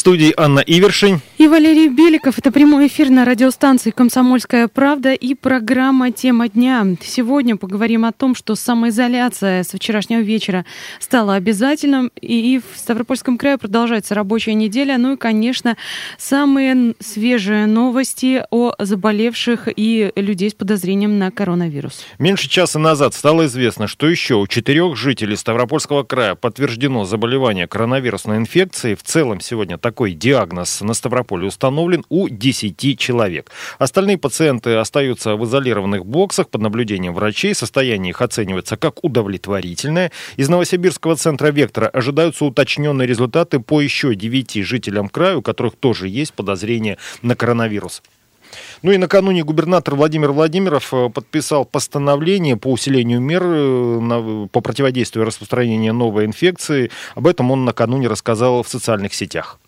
студии Анна Ивершин. И Валерий Беликов. Это прямой эфир на радиостанции «Комсомольская правда» и программа «Тема дня». Сегодня поговорим о том, что самоизоляция с вчерашнего вечера стала обязательным. И в Ставропольском крае продолжается рабочая неделя. Ну и, конечно, самые свежие новости о заболевших и людей с подозрением на коронавирус. Меньше часа назад стало известно, что еще у четырех жителей Ставропольского края подтверждено заболевание коронавирусной инфекцией. В целом сегодня такой диагноз на Ставрополе установлен у 10 человек. Остальные пациенты остаются в изолированных боксах под наблюдением врачей. Состояние их оценивается как удовлетворительное. Из Новосибирского центра «Вектора» ожидаются уточненные результаты по еще 9 жителям края, у которых тоже есть подозрение на коронавирус. Ну и накануне губернатор Владимир Владимиров э, подписал постановление по усилению мер э, по противодействию распространению новой инфекции. Об этом он накануне рассказал в социальных сетях.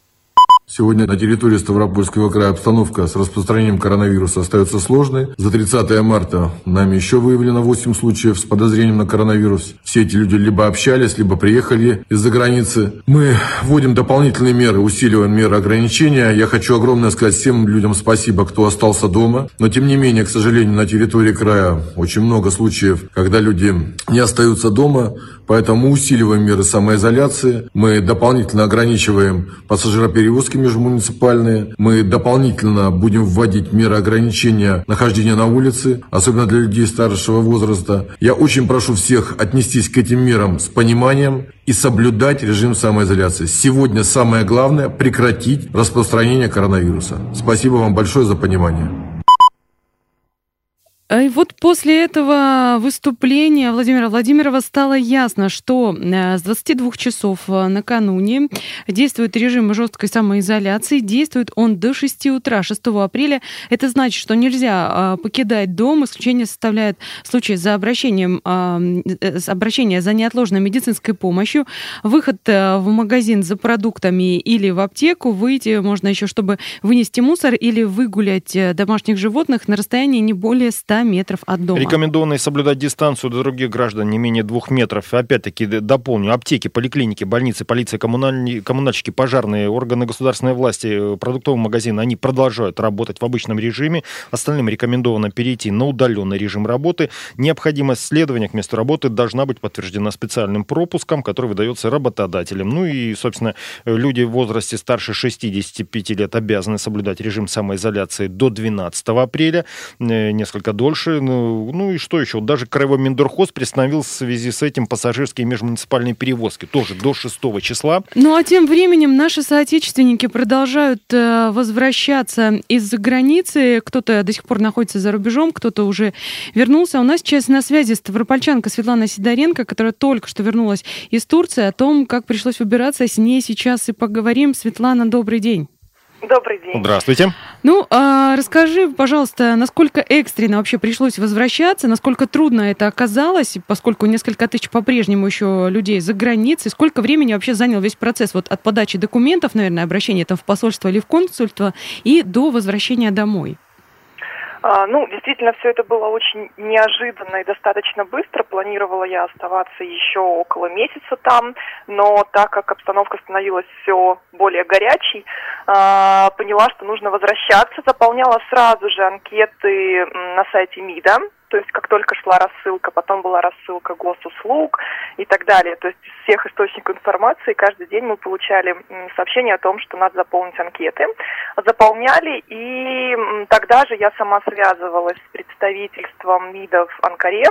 Сегодня на территории Ставропольского края обстановка с распространением коронавируса остается сложной. За 30 марта нами еще выявлено 8 случаев с подозрением на коронавирус. Все эти люди либо общались, либо приехали из-за границы. Мы вводим дополнительные меры, усиливаем меры ограничения. Я хочу огромное сказать всем людям спасибо, кто остался дома. Но тем не менее, к сожалению, на территории края очень много случаев, когда люди не остаются дома. Поэтому усиливаем меры самоизоляции. Мы дополнительно ограничиваем пассажироперевозки межмуниципальные. Мы дополнительно будем вводить меры ограничения нахождения на улице, особенно для людей старшего возраста. Я очень прошу всех отнестись к этим мерам с пониманием и соблюдать режим самоизоляции. Сегодня самое главное – прекратить распространение коронавируса. Спасибо вам большое за понимание. А и вот после этого выступления Владимира Владимирова стало ясно, что э, с 22 часов э, накануне действует режим жесткой самоизоляции. Действует он до 6 утра 6 апреля. Это значит, что нельзя э, покидать дом. Исключение составляет случай за обращением, обращение за неотложной медицинской помощью. Выход в магазин за продуктами или в аптеку. Выйти можно еще, чтобы вынести мусор или выгулять домашних животных на расстоянии не более 100 метров от дома. Рекомендовано соблюдать дистанцию до других граждан не менее двух метров. Опять-таки дополню. Аптеки, поликлиники, больницы, полиция, коммунальные, коммунальщики, пожарные, органы государственной власти, продуктовые магазины, они продолжают работать в обычном режиме. Остальным рекомендовано перейти на удаленный режим работы. Необходимость следования к месту работы должна быть подтверждена специальным пропуском, который выдается работодателем. Ну и, собственно, люди в возрасте старше 65 лет обязаны соблюдать режим самоизоляции до 12 апреля. Э, несколько дольше. Ну, ну и что еще? Даже Краевой Миндорхоз приостановил в связи с этим пассажирские межмуниципальные перевозки. Тоже до 6 числа. Ну а тем временем наши соотечественники продолжают э, возвращаться из-за границы. Кто-то до сих пор находится за рубежом, кто-то уже вернулся. У нас сейчас на связи ставропольчанка Светлана Сидоренко, которая только что вернулась из Турции. О том, как пришлось убираться, с ней сейчас и поговорим. Светлана, добрый день. Добрый день. Здравствуйте. Ну, а расскажи, пожалуйста, насколько экстренно вообще пришлось возвращаться, насколько трудно это оказалось, поскольку несколько тысяч по-прежнему еще людей за границей, сколько времени вообще занял весь процесс вот от подачи документов, наверное, обращения там в посольство или в консульство и до возвращения домой? А, ну, действительно, все это было очень неожиданно и достаточно быстро. Планировала я оставаться еще около месяца там, но так как обстановка становилась все более горячей, а, поняла, что нужно возвращаться. Заполняла сразу же анкеты на сайте МИДа, то есть как только шла рассылка, потом была рассылка госуслуг и так далее. То есть из всех источников информации каждый день мы получали сообщение о том, что надо заполнить анкеты. Заполняли, и тогда же я сама связывалась с представительством МИДа в Анкаре,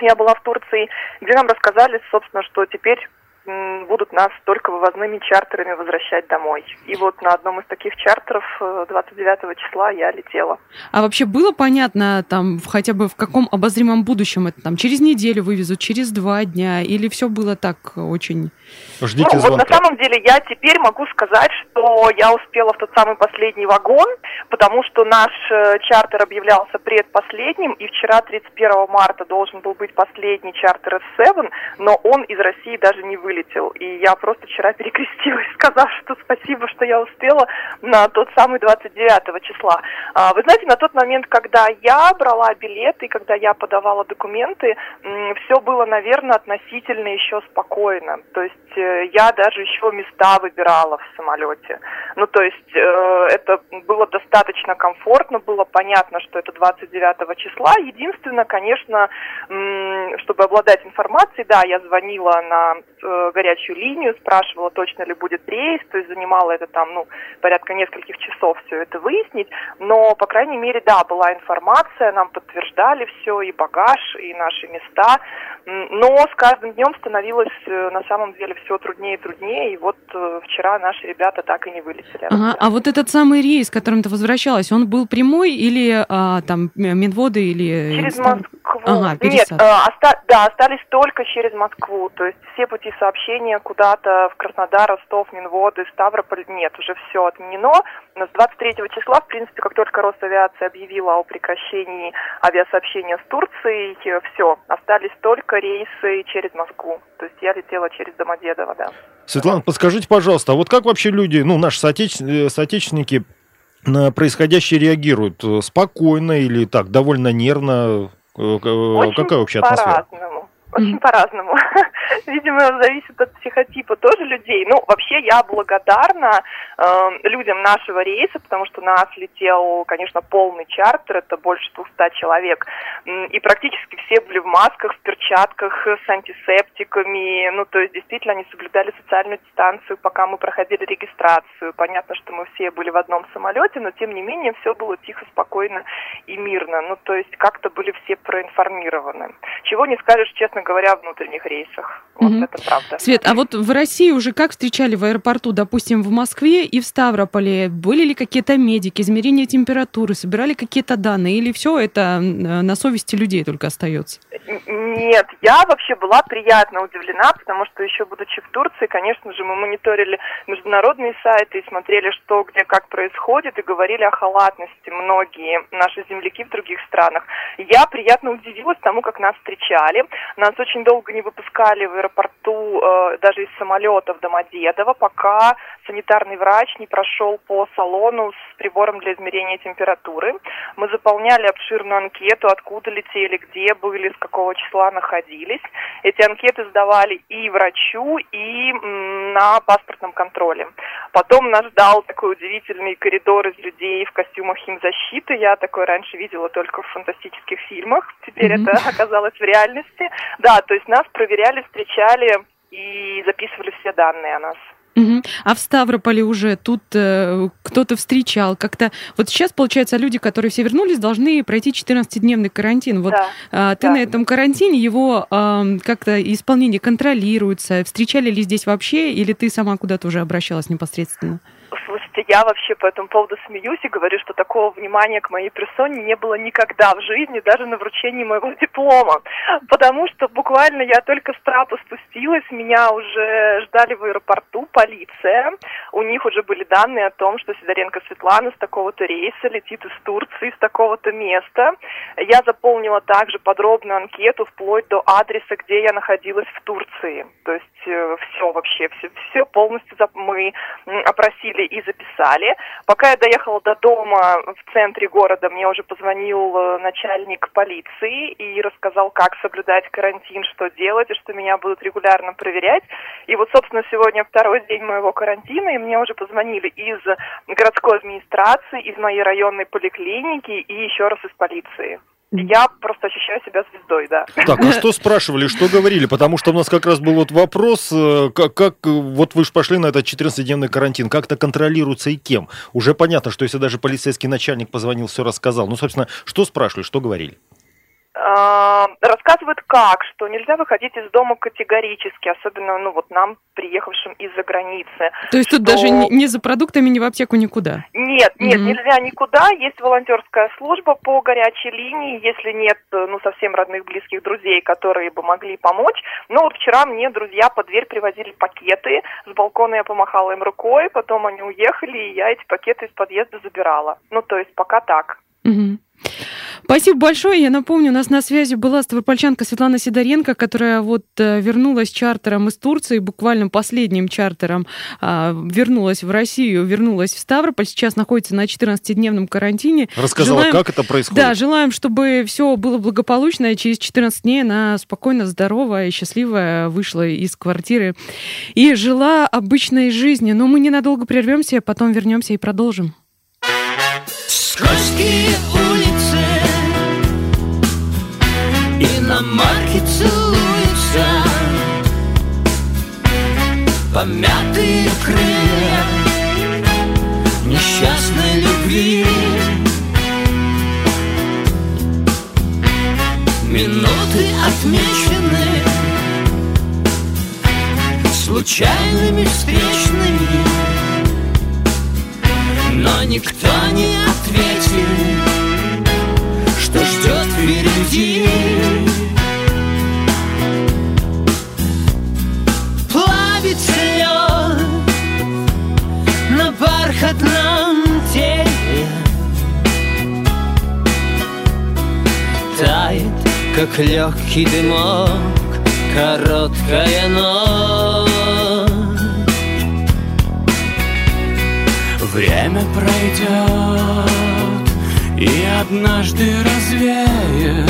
я была в Турции, где нам рассказали, собственно, что теперь будут нас только вывозными чартерами возвращать домой. И вот на одном из таких чартеров 29 э, числа я летела. А вообще было понятно, там, хотя бы в каком обозримом будущем это там через неделю вывезут, через два дня, или все было так очень Ждите ну, звонка. вот на самом деле я теперь могу сказать, что я успела в тот самый последний вагон, потому что наш э, чартер объявлялся предпоследним, и вчера, 31 марта, должен был быть последний чартер F7, но он из России даже не вылетел вылетел. И я просто вчера перекрестилась, сказав, что спасибо, что я успела на тот самый 29 числа. А, вы знаете, на тот момент, когда я брала билеты, когда я подавала документы, все было, наверное, относительно еще спокойно. То есть э, я даже еще места выбирала в самолете. Ну, то есть э, это было достаточно комфортно, было понятно, что это 29 числа. Единственное, конечно, чтобы обладать информацией, да, я звонила на э, горячую линию, спрашивала, точно ли будет рейс, то есть занимала это там, ну, порядка нескольких часов все это выяснить, но, по крайней мере, да, была информация, нам подтверждали все, и багаж, и наши места, но с каждым днем становилось э, на самом деле все труднее и труднее, и вот э, вчера наши ребята так и не вылетели. Ага, а вот этот самый рейс, которым ты возвращалась, он был прямой или а, там Минводы или... Через Москву. Ага, Нет, а, оста... да, остались только через Москву, то есть все пути сообщения куда-то в Краснодар, Ростов, Минводы, Ставрополь, нет, уже все отменено. Но с 23 числа, в принципе, как только Росавиация объявила о прекращении авиасообщения с Турцией, все, остались только рейсы через Москву. То есть я летела через Домодедово, да. Светлана, подскажите, пожалуйста, а вот как вообще люди, ну, наши соотече... Э, соотечественники на происходящее реагируют? Спокойно или так, довольно нервно? Э, Очень Какая вообще атмосфера? По-разному. Очень mm-hmm. по-разному. Видимо, зависит от психотипа тоже людей. Ну, вообще я благодарна э, людям нашего рейса, потому что нас летел, конечно, полный чартер, это больше 200 человек. И практически все были в масках, в перчатках, с антисептиками. Ну, то есть, действительно, они соблюдали социальную дистанцию, пока мы проходили регистрацию. Понятно, что мы все были в одном самолете, но, тем не менее, все было тихо, спокойно и мирно. Ну, то есть, как-то были все проинформированы. Чего не скажешь, честно говоря, о внутренних рейсах. Вот угу. это правда. Свет, а вот в России уже как встречали в аэропорту, допустим, в Москве и в Ставрополе? Были ли какие-то медики, измерения температуры, собирали какие-то данные? Или все это на совести людей только остается? Нет, я вообще была приятно удивлена, потому что еще будучи в Турции, конечно же, мы мониторили международные сайты и смотрели, что где как происходит, и говорили о халатности многие наши земляки в других странах. Я приятно удивилась тому, как нас встречали. Нас очень долго не выпускали в аэропорту э, даже из самолета в Домодедово, пока санитарный врач не прошел по салону с прибором для измерения температуры. Мы заполняли обширную анкету, откуда летели, где были, с какого числа находились. Эти анкеты сдавали и врачу, и на паспортном контроле. Потом нас ждал такой удивительный коридор из людей в костюмах химзащиты. Я такое раньше видела только в фантастических фильмах. Теперь mm-hmm. это оказалось в реальности. Да, то есть нас проверяли, встречали и записывали все данные о нас. Угу. А в Ставрополе уже тут э, кто-то встречал как-то. Вот сейчас, получается, люди, которые все вернулись, должны пройти 14-дневный карантин. Вот да, э, ты да. на этом карантине, его э, как-то исполнение контролируется. Встречали ли здесь вообще, или ты сама куда-то уже обращалась непосредственно? Слушайте, я вообще по этому поводу смеюсь и говорю, что такого внимания к моей персоне не было никогда в жизни, даже на вручении моего диплома. Потому что буквально я только с трапа спустилась, меня уже ждали в аэропорту, полиция. У них уже были данные о том, что Сидоренко Светлана с такого-то рейса летит из Турции, с такого-то места. Я заполнила также подробную анкету вплоть до адреса, где я находилась в Турции. То есть э, все вообще, все, все полностью мы опросили и записали. Пока я доехала до дома в центре города, мне уже позвонил э, начальник полиции и рассказал, как соблюдать карантин, что делать, и что меня будут регулярно проверять. И вот, собственно, сегодня второй день моего карантина, и мне уже позвонили из городской администрации, из моей районной поликлиники и еще раз из полиции. Я просто ощущаю себя звездой, да. Так, а что спрашивали, что говорили? Потому что у нас как раз был вот вопрос, э, как, как вот вы же пошли на этот 14-дневный карантин, как это контролируется и кем? Уже понятно, что если даже полицейский начальник позвонил, все рассказал. Ну, собственно, что спрашивали, что говорили? А, рассказывают как, что нельзя выходить из дома категорически, особенно, ну, вот нам, приехавшим из-за границы. То есть что... тут даже не за продуктами, ни в аптеку, никуда? Нет, нет, угу. нельзя никуда. Есть волонтерская служба по горячей линии, если нет, ну, совсем родных, близких друзей, которые бы могли помочь. Но вот вчера мне друзья под дверь привозили пакеты, с балкона я помахала им рукой, потом они уехали, и я эти пакеты из подъезда забирала. Ну, то есть пока так. Угу. Спасибо большое. Я напомню, у нас на связи была ставропольчанка Светлана Сидоренко, которая вот э, вернулась чартером из Турции, буквально последним чартером а, вернулась в Россию, вернулась в Ставрополь, сейчас находится на 14-дневном карантине. Рассказала, желаем, как это происходит. Да, желаем, чтобы все было благополучно, и через 14 дней она спокойно, здоровая и счастливая вышла из квартиры и жила обычной жизнью. Но мы ненадолго прервемся, а потом вернемся и продолжим. Скользкие улицы market too. Легкий дымок Короткая ночь. Время пройдет и однажды развеет.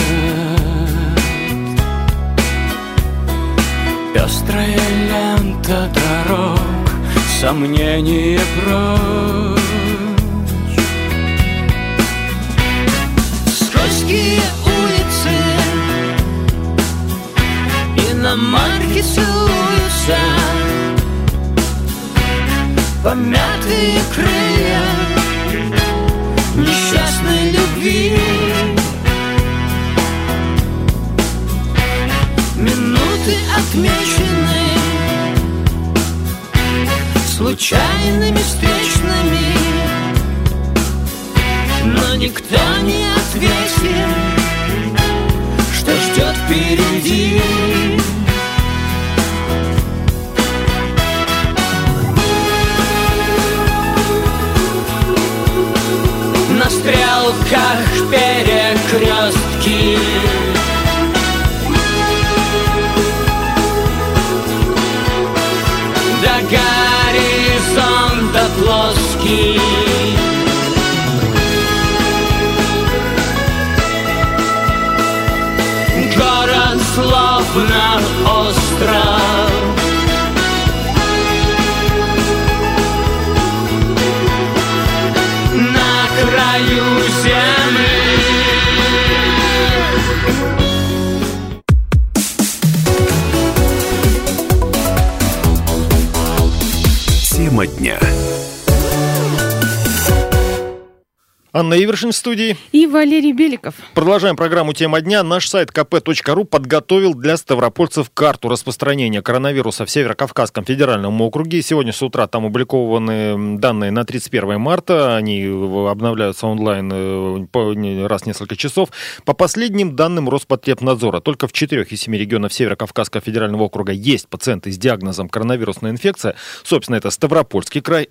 Пестрая лента дорог, сомнения прочь Целуются Помятые крылья Несчастной любви. Минуты отмечены Случайными встречными Но никто не ответил Что ждет впереди стрелках перекрестки До горизонта плоский. Город словно остров Анна Ивершин в студии. И Валерий Беликов. Продолжаем программу «Тема дня». Наш сайт kp.ru подготовил для ставропольцев карту распространения коронавируса в Северо-Кавказском федеральном округе. Сегодня с утра там опубликованы данные на 31 марта. Они обновляются онлайн э, раз в несколько часов. По последним данным Роспотребнадзора, только в 4 из 7 регионов Северо-Кавказского федерального округа есть пациенты с диагнозом коронавирусная инфекция. Собственно, это Ставропольский край,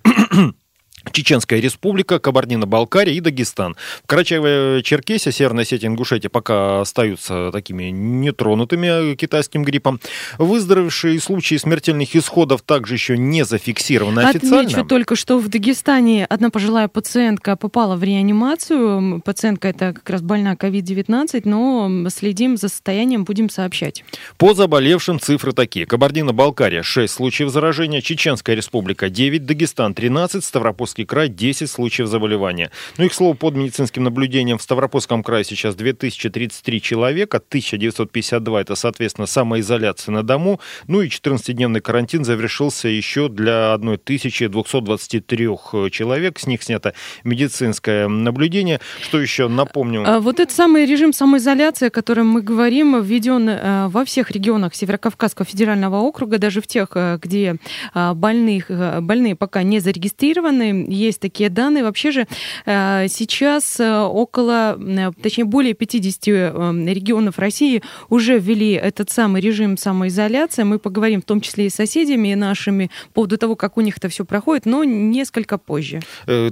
Чеченская республика, Кабардино-Балкария и Дагестан. В Карачаево-Черкесия, Северная Осетия, Ингушетия пока остаются такими нетронутыми китайским гриппом. Выздоровевшие случаи смертельных исходов также еще не зафиксированы официально. Отмечу только, что в Дагестане одна пожилая пациентка попала в реанимацию. Пациентка это как раз больна COVID-19, но следим за состоянием, будем сообщать. По заболевшим цифры такие. Кабардино-Балкария 6 случаев заражения, Чеченская республика 9, Дагестан 13, Ставропольский край 10 случаев заболевания. Ну и, к слову, под медицинским наблюдением в Ставропольском крае сейчас 2033 человека, 1952 это, соответственно, самоизоляция на дому, ну и 14-дневный карантин завершился еще для 1223 человек, с них снято медицинское наблюдение. Что еще, напомню? А, Вот этот самый режим самоизоляции, о котором мы говорим, введен э, во всех регионах Северокавказского федерального округа, даже в тех, э, где а, больных, э, больные пока не зарегистрированы. Есть такие данные. Вообще же э, сейчас э, около, э, точнее, более 50 регионов России уже ввели этот самый режим самоизоляции. Мы поговорим в том числе и с соседями нашими по поводу того, как у них это все проходит, но несколько позже.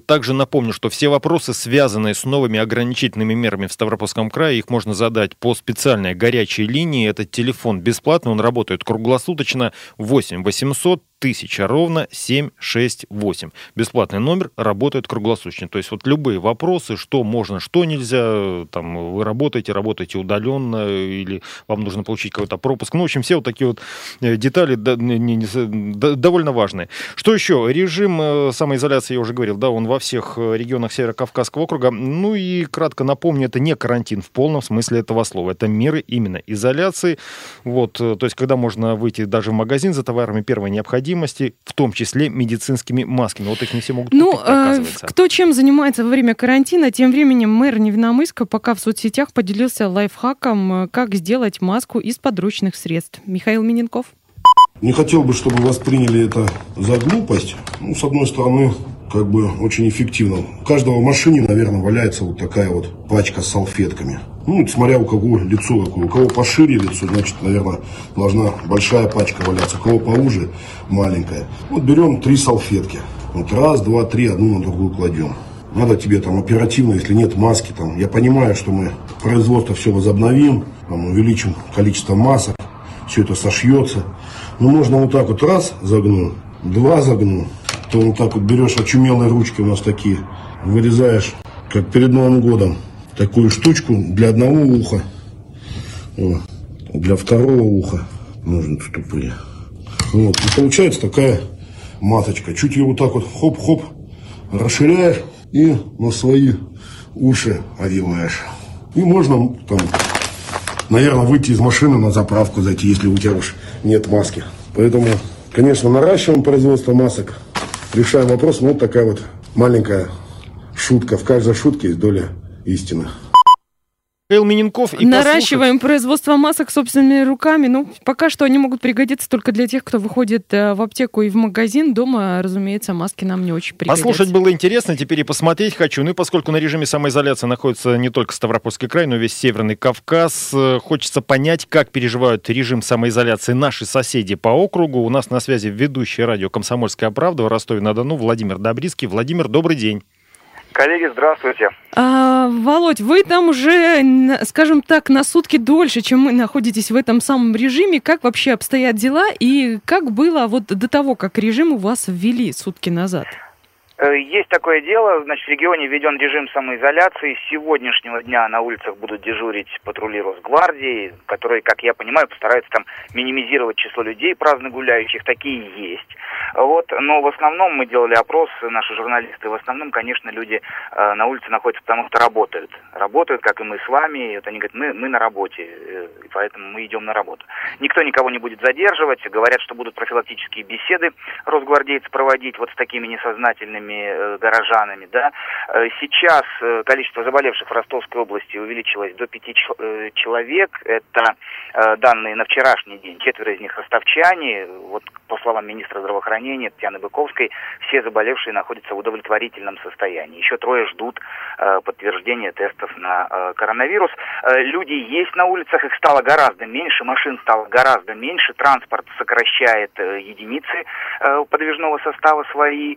Также напомню, что все вопросы, связанные с новыми ограничительными мерами в Ставропольском крае, их можно задать по специальной горячей линии. Этот телефон бесплатный, он работает круглосуточно 8 800 тысяча ровно 768. Бесплатный номер работает круглосуточно. То есть вот любые вопросы, что можно, что нельзя, там вы работаете, работаете удаленно, или вам нужно получить какой-то пропуск. Ну, в общем, все вот такие вот э, детали довольно важные. Что еще? Режим э, самоизоляции, я уже говорил, да, он во всех э, регионах Северо-Кавказского округа. Ну и кратко напомню, это не карантин в полном смысле этого слова. Это меры именно изоляции. Вот, то есть, когда можно выйти даже в магазин за товарами первой необходимости, необходимости, в том числе медицинскими масками. Вот их не все могут ну, купить, э, кто чем занимается во время карантина, тем временем мэр Невиномыска пока в соцсетях поделился лайфхаком, э, как сделать маску из подручных средств. Михаил Миненков. Не хотел бы, чтобы восприняли это за глупость. Ну, с одной стороны, как бы очень эффективно. У каждого в машине, наверное, валяется вот такая вот пачка с салфетками. Ну, смотря у кого лицо какое. У кого пошире лицо, значит, наверное, должна большая пачка валяться. У кого поуже, маленькая. Вот берем три салфетки. Вот раз, два, три, одну на другую кладем. Надо тебе там оперативно, если нет маски, там, я понимаю, что мы производство все возобновим, там, увеличим количество масок, все это сошьется. Но можно вот так вот раз загнул, два загнул, то вот так вот берешь очумелые ручки у нас такие, вырезаешь, как перед Новым годом, такую штучку для одного уха, для второго уха, ножницы тупые. Вот, и получается такая маточка. Чуть ее вот так вот хоп-хоп расширяешь и на свои уши одеваешь. И можно там, наверное, выйти из машины на заправку зайти, если у тебя уж нет маски. Поэтому, конечно, наращиваем производство масок решаем вопрос. Ну, вот такая вот маленькая шутка. В каждой шутке есть доля истины. Михаил Миненков. И Наращиваем послушать... производство масок собственными руками. Ну, пока что они могут пригодиться только для тех, кто выходит э, в аптеку и в магазин. Дома, разумеется, маски нам не очень пригодятся. Послушать было интересно, теперь и посмотреть хочу. Ну и поскольку на режиме самоизоляции находится не только Ставропольский край, но и весь Северный Кавказ, э, хочется понять, как переживают режим самоизоляции наши соседи по округу. У нас на связи ведущий радио «Комсомольская правда» в Ростове-на-Дону Владимир Добрицкий. Владимир, добрый день. Коллеги, здравствуйте. Володь, вы там уже, скажем так, на сутки дольше, чем мы находитесь в этом самом режиме. Как вообще обстоят дела и как было вот до того, как режим у вас ввели сутки назад? Э, есть такое дело, значит, в регионе введен режим самоизоляции. С сегодняшнего дня на улицах будут дежурить патрули Росгвардии, которые, как я понимаю, постараются там минимизировать число людей праздно гуляющих. Такие есть. Вот, но в основном мы делали опрос, наши журналисты, в основном, конечно, люди э, на улице находятся, потому что работают. Работают, как и мы с вами. И вот они говорят, мы, мы на работе, э, поэтому мы идем на работу. Никто никого не будет задерживать. Говорят, что будут профилактические беседы росгвардейцы проводить вот с такими несознательными нашими э, горожанами, да. Э, сейчас э, количество заболевших в Ростовской области увеличилось до пяти человек. Это данные на вчерашний день. Четверо из них ростовчане. Вот по словам министра здравоохранения Татьяны Быковской, все заболевшие находятся в удовлетворительном состоянии. Еще трое ждут подтверждения тестов на коронавирус. Люди есть на улицах, их стало гораздо меньше, машин стало гораздо меньше, транспорт сокращает единицы подвижного состава свои.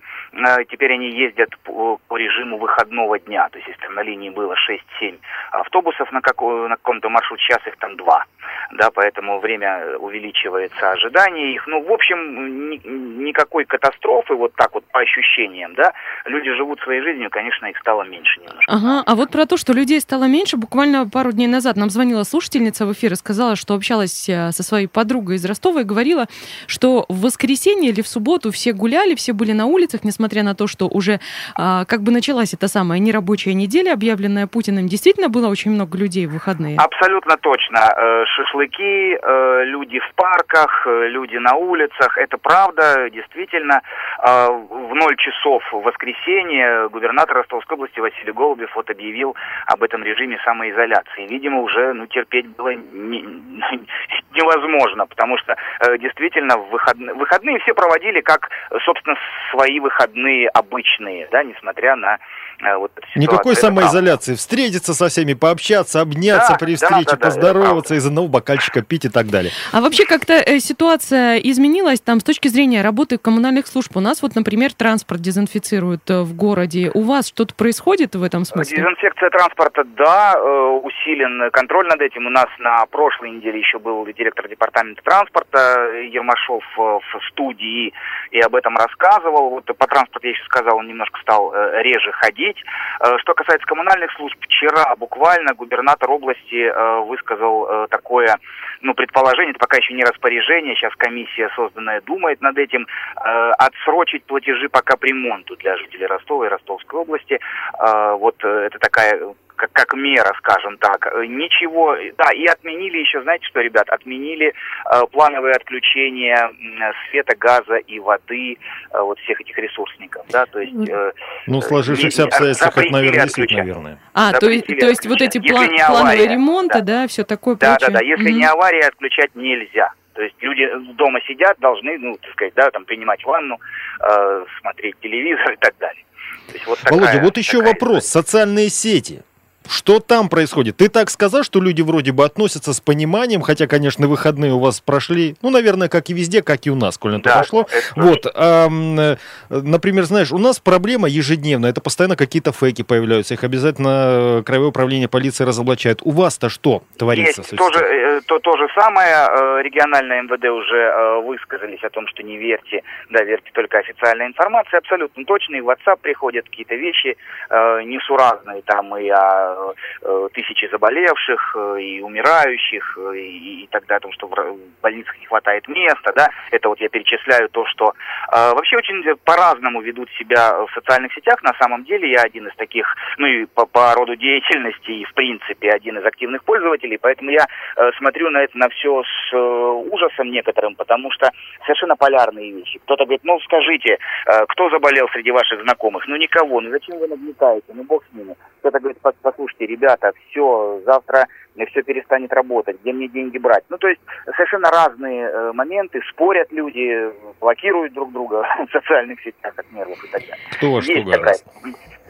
Теперь теперь они ездят по, режиму выходного дня. То есть, если на линии было 6-7 автобусов на, какой, на каком-то маршруте, сейчас их там 2. Да, поэтому время увеличивается, ожидание их. Ну, в общем, ни, никакой катастрофы, вот так вот по ощущениям, да, люди живут своей жизнью, конечно, их стало меньше немножко. Ага, а вот про то, что людей стало меньше, буквально пару дней назад нам звонила слушательница в эфир и сказала, что общалась э, со своей подругой из Ростова и говорила, что в воскресенье или в субботу все гуляли, все были на улицах, несмотря на то, что уже а, как бы началась эта самая нерабочая неделя, объявленная Путиным, действительно было очень много людей в выходные? Абсолютно точно. Э, шашлыки э, люди в парках, э, люди на улицах. Это правда, действительно. Э, в 0 часов в воскресенье губернатор Ростовской области Василий Голубев вот объявил об этом режиме самоизоляции. Видимо, уже ну, терпеть было не, невозможно, потому что действительно в выходные, выходные все проводили как, собственно, свои выходные обычные, да, несмотря на вот эту Никакой самоизоляции. Встретиться со всеми, пообщаться, обняться Да, при встрече, да, да, поздороваться, из одного бокальчика пить и так далее. А вообще как-то э, ситуация изменилась там с точки зрения работы коммунальных служб? У нас вот, например, транспорт дезинфицируют э, в городе. У вас что-то происходит в этом смысле? Дезинфекция транспорта, да, э, усилен контроль над этим. У нас на прошлой неделе еще был директор департамента транспорта Ермашов э, в студии и об этом рассказывал. Вот по транспорту я еще сказал, он немножко стал э, реже ходить. Э, Что касается коммунальных служб, вчера буквально губернатор области э, высказал э, такое, ну, предположение, это пока еще не распоряжение, сейчас комиссия созданная думает над этим, отсрочить платежи по капремонту для жителей Ростова и Ростовской области. Вот это такая как, как мера, скажем так. Э, Ничего, да, и отменили еще, знаете что, ребят, отменили э, плановые отключения света, газа и воды, э, вот всех этих ресурсников, да, то есть... э, Ну, э, сложившихся обстоятельствах это, наверное, действительно верно. А, то есть, запретили то есть вот эти план- Если не плановые ремонты, да. да, все такое Да, да, прочее? да. Если Мгм. не авария, отключать нельзя. То есть люди дома сидят, должны, ну, так сказать, да, там принимать ванну, э, смотреть телевизор и так далее. То есть вот Володя, такая- вот еще такая вопрос. Социальные сети. Что там происходит? Ты так сказал, что люди вроде бы относятся с пониманием, хотя, конечно, выходные у вас прошли, ну, наверное, как и везде, как и у нас, коли на то Да, пошло. Вот, э, например, знаешь, у нас проблема ежедневная, это постоянно какие-то фейки появляются, их обязательно э, Краевое управление полиции разоблачает. У вас-то что творится? Есть с то же, этим? э, то, то же самое. Региональное МВД уже высказались о том, что не верьте, да, верьте только официальной информации. Абсолютно точно. И в WhatsApp приходят какие-то вещи несуразные, там и о э, тысяче заболевших, э, и умирающих, э, и, и тогда о том, что в больницах не хватает места, да. Это вот я перечисляю то, что вообще очень по-разному ведут себя в социальных сетях. На самом деле я один из таких, ну и по, по роду деятельности, и в принципе один из активных пользователей, поэтому я смотрю на это на все с ужасом некоторым, потому что совершенно полярные вещи. Кто-то говорит, ну скажите, кто заболел среди ваших знакомых? Ну никого, ну зачем вы нагнетаете? Ну бог с ними. Кто-то говорит, «Пос- послушайте, ребята, все, завтра все перестанет работать, где мне деньги брать? Ну то есть совершенно разные э, моменты, спорят люди, блокируют друг друга в социальных сетях от нервов и так далее. Кто во что Есть такая,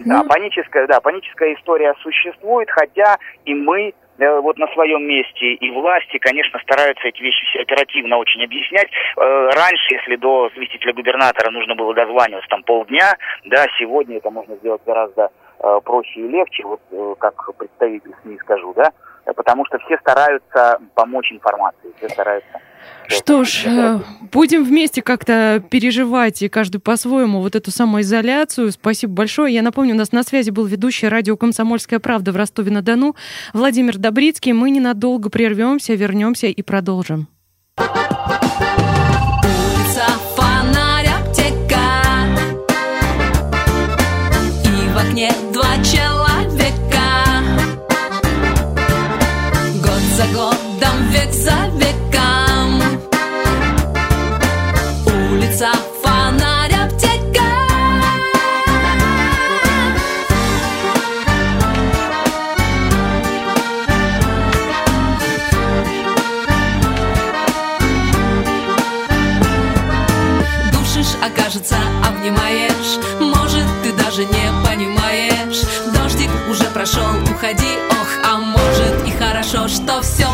да, паническая, да, паническая история существует, хотя и мы э, вот на своем месте и власти, конечно, стараются эти вещи все оперативно очень объяснять. Э, Раньше, если до заместителя губернатора нужно было дозваниваться там полдня, да, сегодня это можно сделать гораздо проще и легче, вот э, как представитель СМИ скажу, да, э, потому что все стараются помочь информации, все стараются. Что ж, э, будем вместе как-то переживать и каждый по-своему вот эту самоизоляцию. Спасибо большое. Я напомню, у нас на связи был ведущий радио «Комсомольская правда» в Ростове-на-Дону Владимир Добрицкий. Мы ненадолго прервемся, вернемся и продолжим. Что все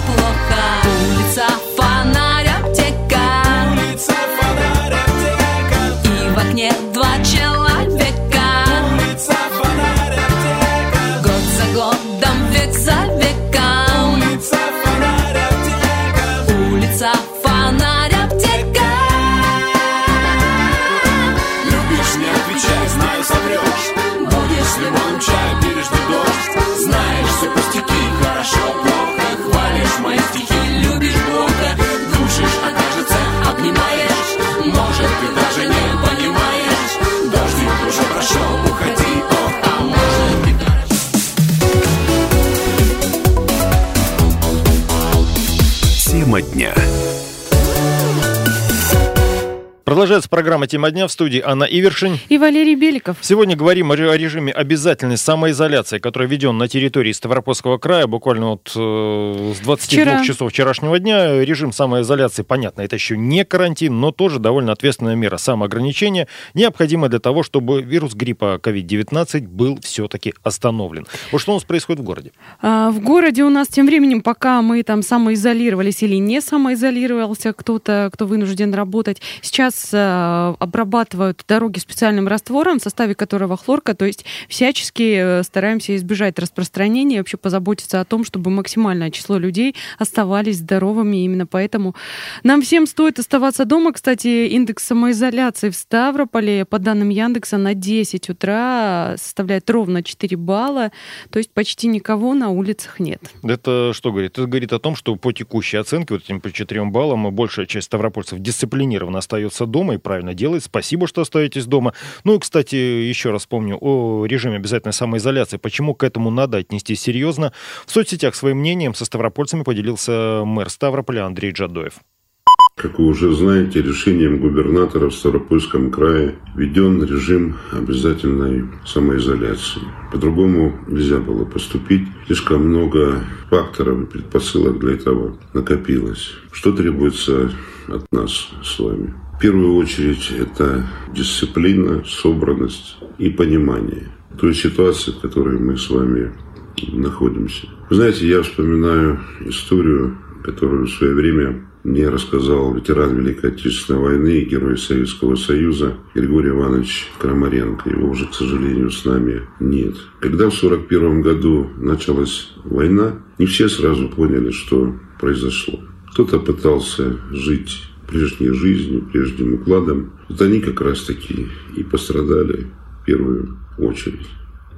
Продолжается программа «Тема дня» в студии Анна Ивершин. И Валерий Беликов. Сегодня говорим о режиме обязательной самоизоляции, который введен на территории Ставропольского края буквально вот э, с 22 Вчера. часов вчерашнего дня. Режим самоизоляции, понятно, это еще не карантин, но тоже довольно ответственная мера самоограничения, необходимая для того, чтобы вирус гриппа COVID-19 был все-таки остановлен. Вот что у нас происходит в городе? А, В городе у нас тем временем, пока мы там самоизолировались или не самоизолировался кто-то, кто вынужден работать, сейчас э, обрабатывают дороги специальным раствором, в составе которого хлорка, то есть всячески э, стараемся избежать распространения и вообще позаботиться о том, чтобы максимальное число людей оставались здоровыми. Именно поэтому нам всем стоит оставаться дома. Кстати, индекс самоизоляции в Ставрополе, по данным Яндекса, на 10 утра составляет ровно 4 балла, то есть почти никого на улицах нет. Это что говорит? Это говорит о том, что по текущей оценке, вот этим по четырем баллам, большая часть ставропольцев дисциплинированно остается дома и правильно делает. Спасибо, что остаетесь дома. Ну и, кстати, еще раз помню о режиме обязательной самоизоляции. Почему к этому надо отнестись серьезно? В соцсетях своим мнением со ставропольцами поделился мэр Ставрополя Андрей Джадоев. Как вы уже знаете, решением губернатора в Ставропольском крае введен режим обязательной самоизоляции. По-другому нельзя было поступить. Слишком много факторов и предпосылок для этого накопилось. Что требуется от нас с вами? В первую очередь это дисциплина, собранность и понимание той ситуации, в которой мы с вами находимся. Вы знаете, я вспоминаю историю, которую в свое время мне рассказал ветеран Великой Отечественной войны герой Советского Союза Григорий Иванович Крамаренко. Его уже, к сожалению, с нами нет. Когда в 1941 году началась война, не все сразу поняли, что произошло. Кто-то пытался жить прежней жизнью, прежним укладом. Вот они как раз-таки и пострадали в первую очередь.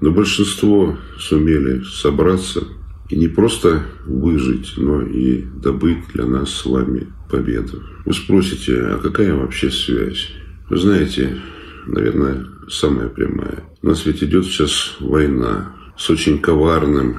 Но большинство сумели собраться и не просто выжить, но и добыть для нас с вами победу. Вы спросите, а какая вообще связь? Вы знаете, наверное, самая прямая. У нас ведь идет сейчас война с очень коварным,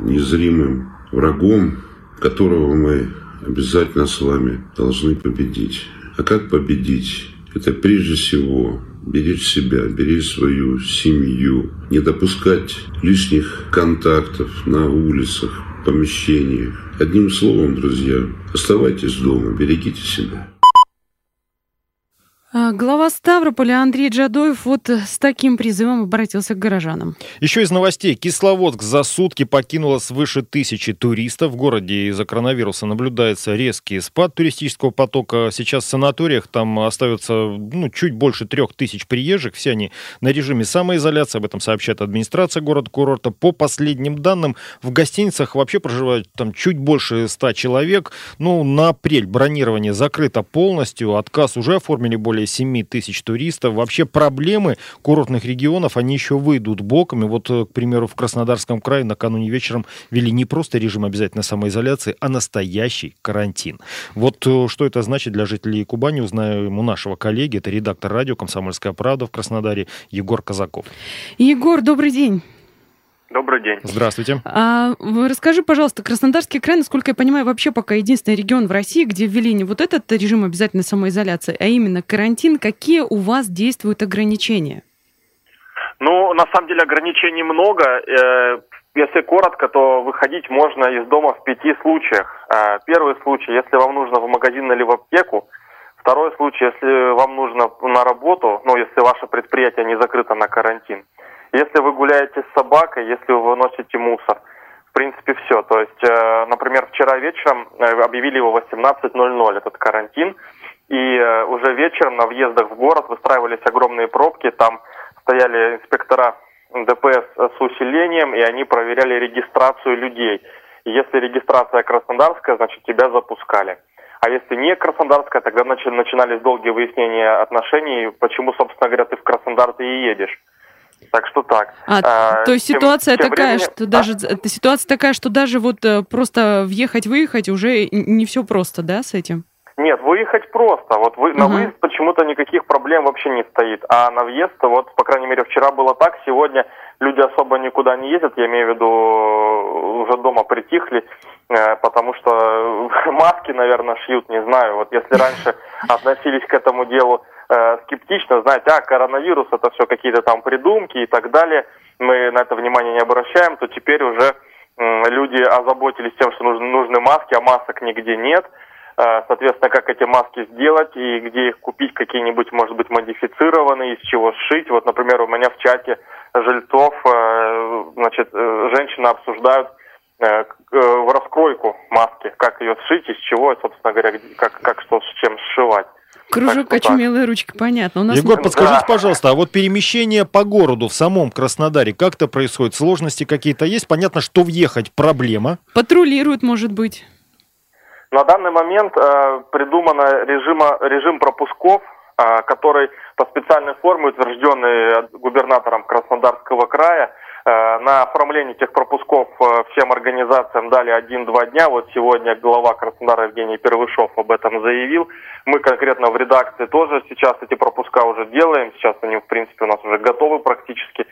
незримым врагом, которого мы обязательно с вами должны победить. А как победить? Это прежде всего беречь себя, беречь свою семью, не допускать лишних контактов на улицах, помещениях. Одним словом, друзья, оставайтесь дома, берегите себя. А, Глава Ставрополя Андрей Джадоев вот с таким призывом обратился к горожанам. Еще из новостей. Кисловодск за сутки покинуло свыше тысячи туристов. В городе из-за коронавируса наблюдается резкий спад туристического потока. Сейчас в санаториях там остается ну, чуть больше трех тысяч приезжих. Все они на режиме самоизоляции. Об этом сообщает администрация города-курорта. По последним данным, в гостиницах вообще проживают там чуть больше ста человек. Ну, на апрель бронирование закрыто полностью. Отказ уже оформили более 7 тысяч туристов. Вообще проблемы курортных регионов, они еще выйдут боком. И вот, э, к примеру, в Краснодарском крае накануне вечером ввели не просто режим обязательной самоизоляции, а настоящий карантин. Вот э, что это значит для жителей Кубани, узнаем у нашего коллеги. Это редактор радио «Комсомольская правда» в Краснодаре Егор Казаков. Егор, добрый день. Добрый день. Здравствуйте. А, расскажи, пожалуйста, Краснодарский край, насколько я понимаю, вообще пока единственный регион в России, где ввели не вот этот режим обязательной самоизоляции, а именно карантин. Какие у вас действуют ограничения? Ну, на самом деле ограничений много. Э, Если коротко, то выходить можно из дома в пяти случаях. Э, Первый случай, если вам нужно в магазин или в аптеку. Второй случай, если вам нужно на работу, ну, если ваше предприятие не закрыто на карантин. Если вы гуляете с собакой, если вы выносите мусор. В принципе, все. То есть, э, например, вчера вечером э, объявили его 18.00, этот карантин. И э, уже вечером на въездах в город выстраивались огромные пробки. Там стояли инспектора ДПС с усилением, и они проверяли регистрацию людей. Если регистрация краснодарская, значит тебя запускали. А если не краснодарская, тогда начи- начинались долгие выяснения отношений, почему, собственно говоря, ты в Краснодар ты и едешь. Так что так. А, А, то есть тем- ситуация тем такая, временем- что даже это ситуация такая, что даже вот э, просто въехать-выехать уже не все просто, да, с этим? Нет, выехать просто. Вот вы, на Мгм. выезд почему-то никаких проблем вообще не стоит. А на въезд, вот, по крайней мере, вчера было так, сегодня люди особо никуда не ездят, я имею в виду уже дома притихли, э, потому что маски, наверное, шьют, не знаю. Вот если раньше относились к этому делу э, скептично, знаете, а коронавирус это все какие-то там придумки и так далее, мы на это внимание не обращаем, то теперь уже люди озаботились тем, что нужны, нужны маски, а масок нигде нет. Э, соответственно, как эти маски сделать и где их купить, какие-нибудь, может быть, модифицированные, из чего сшить. Вот, например, у меня в чате жильцов, э, значит, э, женщины обсуждают в раскройку маски, как ее сшить, из чего, собственно говоря, как, как что с чем сшивать. Кружок очумелая ручка, понятно. У нас Егор, подскажите, да. пожалуйста, а вот перемещение по городу в самом Краснодаре как-то происходит? Сложности какие-то есть? Понятно, что въехать проблема. Патрулируют, может быть. На данный момент э, придумано режима, режим пропусков, э, который по специальной форме, утвержденный губернатором Краснодарского края, э, на оформление этих пропусков э, всем организациям дали один-два дня. Вот сегодня глава Краснодара Евгений Первышов об этом заявил. Мы конкретно в редакции тоже сейчас эти пропуска уже делаем. Сейчас они, в принципе, у нас уже готовы практически.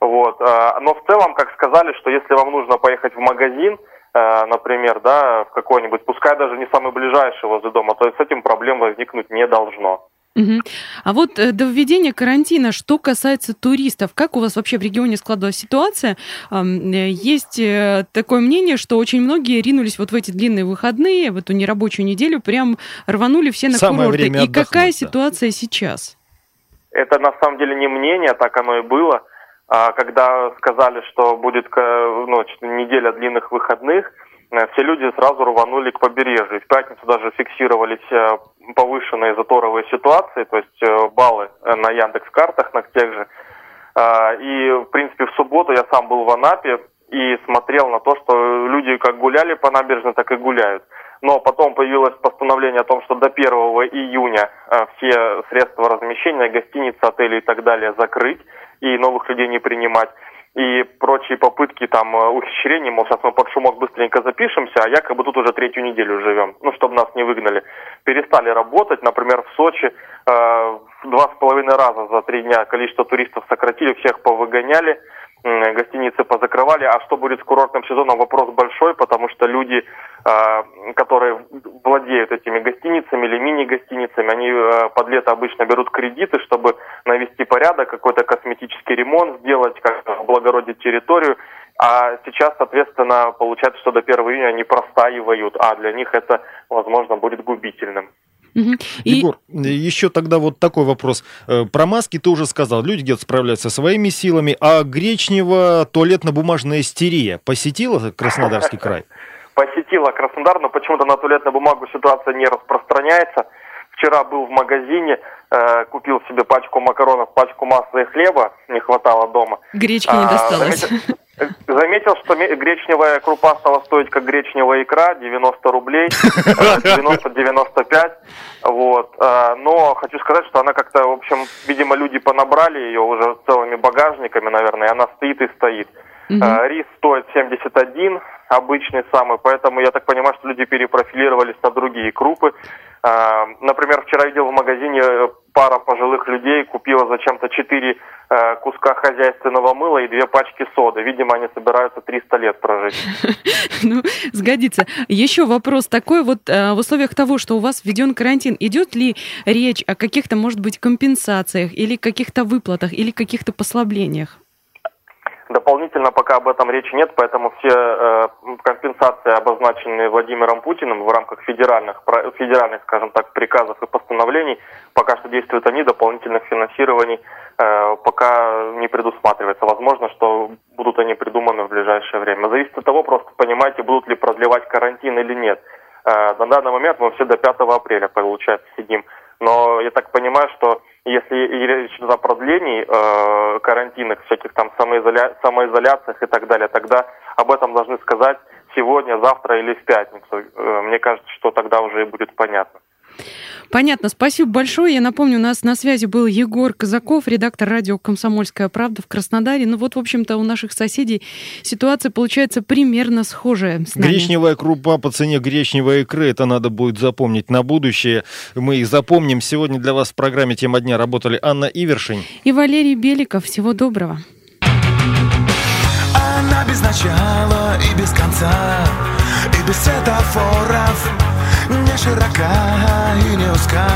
Вот. Э, но в целом, как сказали, что если вам нужно поехать в магазин, Э, например, да, в какой-нибудь, пускай даже не самый ближайший возле дома, то с этим проблем возникнуть не должно. Угу. А вот э, до введения карантина, что касается туристов, как у вас вообще в регионе складывалась ситуация? Э, есть такое мнение, что очень многие ринулись вот в эти длинные выходные, в эту нерабочую неделю, прям рванули все на Самое курорты. Время и какая ситуация сейчас? Это на самом деле не мнение, так оно и было. А когда сказали, что будет ну, неделя длинных выходных, э, все люди сразу рванули к побережью. В пятницу даже фиксировались э, повышенные заторовые ситуации, то есть э, баллы на Яндекс-картах, на тех же. И, в принципе, в субботу я сам был в Анапе и смотрел на то, что люди как гуляли по набережной, так и гуляют. Но потом появилось постановление о том, что до 1 июня все средства размещения, гостиницы, отели и так далее закрыть и новых людей не принимать. И прочие попытки там э, ухищрений, мол, сейчас мы под шумок быстренько запишемся, а якобы тут уже третью неделю живем, ну, чтобы нас не выгнали. Перестали работать, например, в Сочи э, в два с половиной раза за три дня количество туристов сократили, всех повыгоняли гостиницы позакрывали. А что будет с курортным сезоном, вопрос большой, потому что люди, а, которые владеют этими гостиницами или мини-гостиницами, они а, под лето обычно берут кредиты, чтобы навести порядок, какой-то косметический ремонт сделать, как облагородить территорию. А сейчас, соответственно, получается, что до 1 июня они простаивают, а для них это, возможно, будет губительным. Угу. Егор, И... еще тогда вот такой вопрос. Э, про маски ты уже сказал, люди где-то справляются своими силами, а гречнево туалетно-бумажная истерия посетила Краснодарский край? Посетила Краснодар, но почему-то на туалетную бумагу ситуация не распространяется. Вчера был в магазине, э, купил себе пачку макаронов, пачку масла и хлеба, не хватало дома. Гречки не а, досталось. Заметил, что гречневая крупа стала стоить как гречневая икра, 90 рублей, 90-95. Вот. А, но хочу сказать, что она как-то, в общем, видимо, люди понабрали ее уже целыми багажниками, наверное, и она стоит и стоит. Угу. Рис стоит 71, обычный самый, поэтому я так понимаю, что люди перепрофилировались на другие крупы. Например, вчера видел в магазине э, пара пожилых людей купила зачем-то 4 э, куска хозяйственного мыла и две пачки соды. Видимо, они собираются 300 лет прожить. Ну, сгодится. Еще вопрос такой. Вот э, в условиях того, что у вас введен карантин, идет ли речь о каких-то, может быть, компенсациях или каких-то выплатах или каких-то послаблениях? Дополнительно пока об этом речи нет, поэтому все э, компенсации, обозначенные Владимиром Путиным в рамках федеральных, федеральных, скажем так, приказов и постановлений, пока что действуют они, дополнительных финансирований э, пока не предусматривается. Возможно, что будут они придуманы в ближайшее время. Зависит от того, просто понимаете, будут ли продлевать карантин или нет. Э, на данный момент мы все до 5 апреля, получается, сидим. Но я так понимаю, что если речь идет о продлении э, карантинных, всяких там самоизоля... самоизоляциях и так далее, тогда об этом должны сказать сегодня, завтра или в пятницу. Э, мне кажется, что тогда уже и будет понятно. Понятно, спасибо большое. Я напомню, у нас на связи был Егор Казаков, редактор радио «Комсомольская правда» в Краснодаре. Ну вот, в общем-то, у наших соседей ситуация получается примерно схожая с нами. Гречневая крупа по цене гречневой икры, это надо будет запомнить на будущее. Мы их запомним. Сегодня для вас в программе «Тема дня» работали Анна Ивершин и Валерий Беликов. Всего доброго. Она без начала и без конца И без светофоров Не широка и не узка.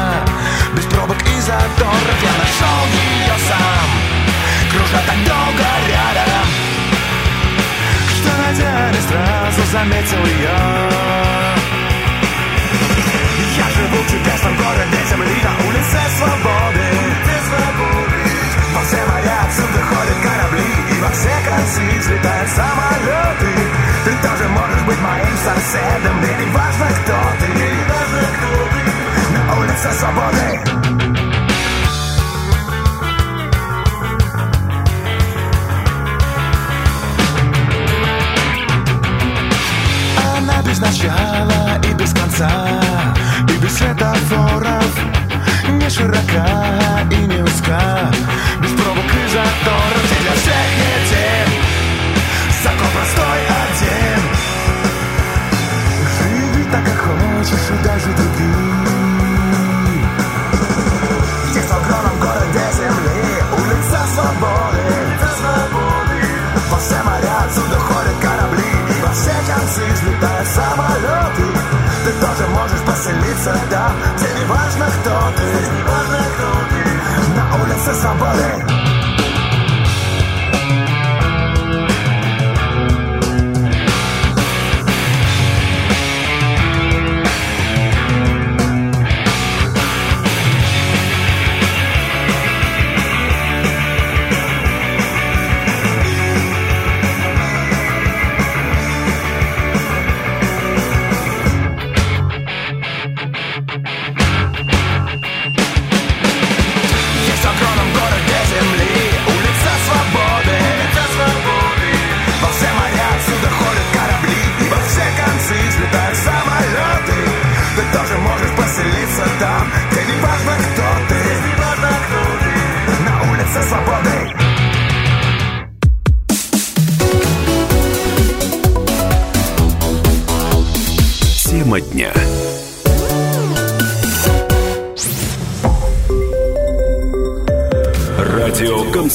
Без пробок и заторов Я нашел ее сам. Кружа так долго рядом. Что найдя не сразу заметил ее. Я живу в чудесном городе земли На улице свободы. Во все моря отсюда ходят корабли И во все концы взлетают свободы без начала и без конца И без светофоров Не широка и не узка Без пробок и заторов. Где для всех тем Закон простой один. Живи так, как хочешь И даже другим поселиться там Где не важно, кто ты На улице свободы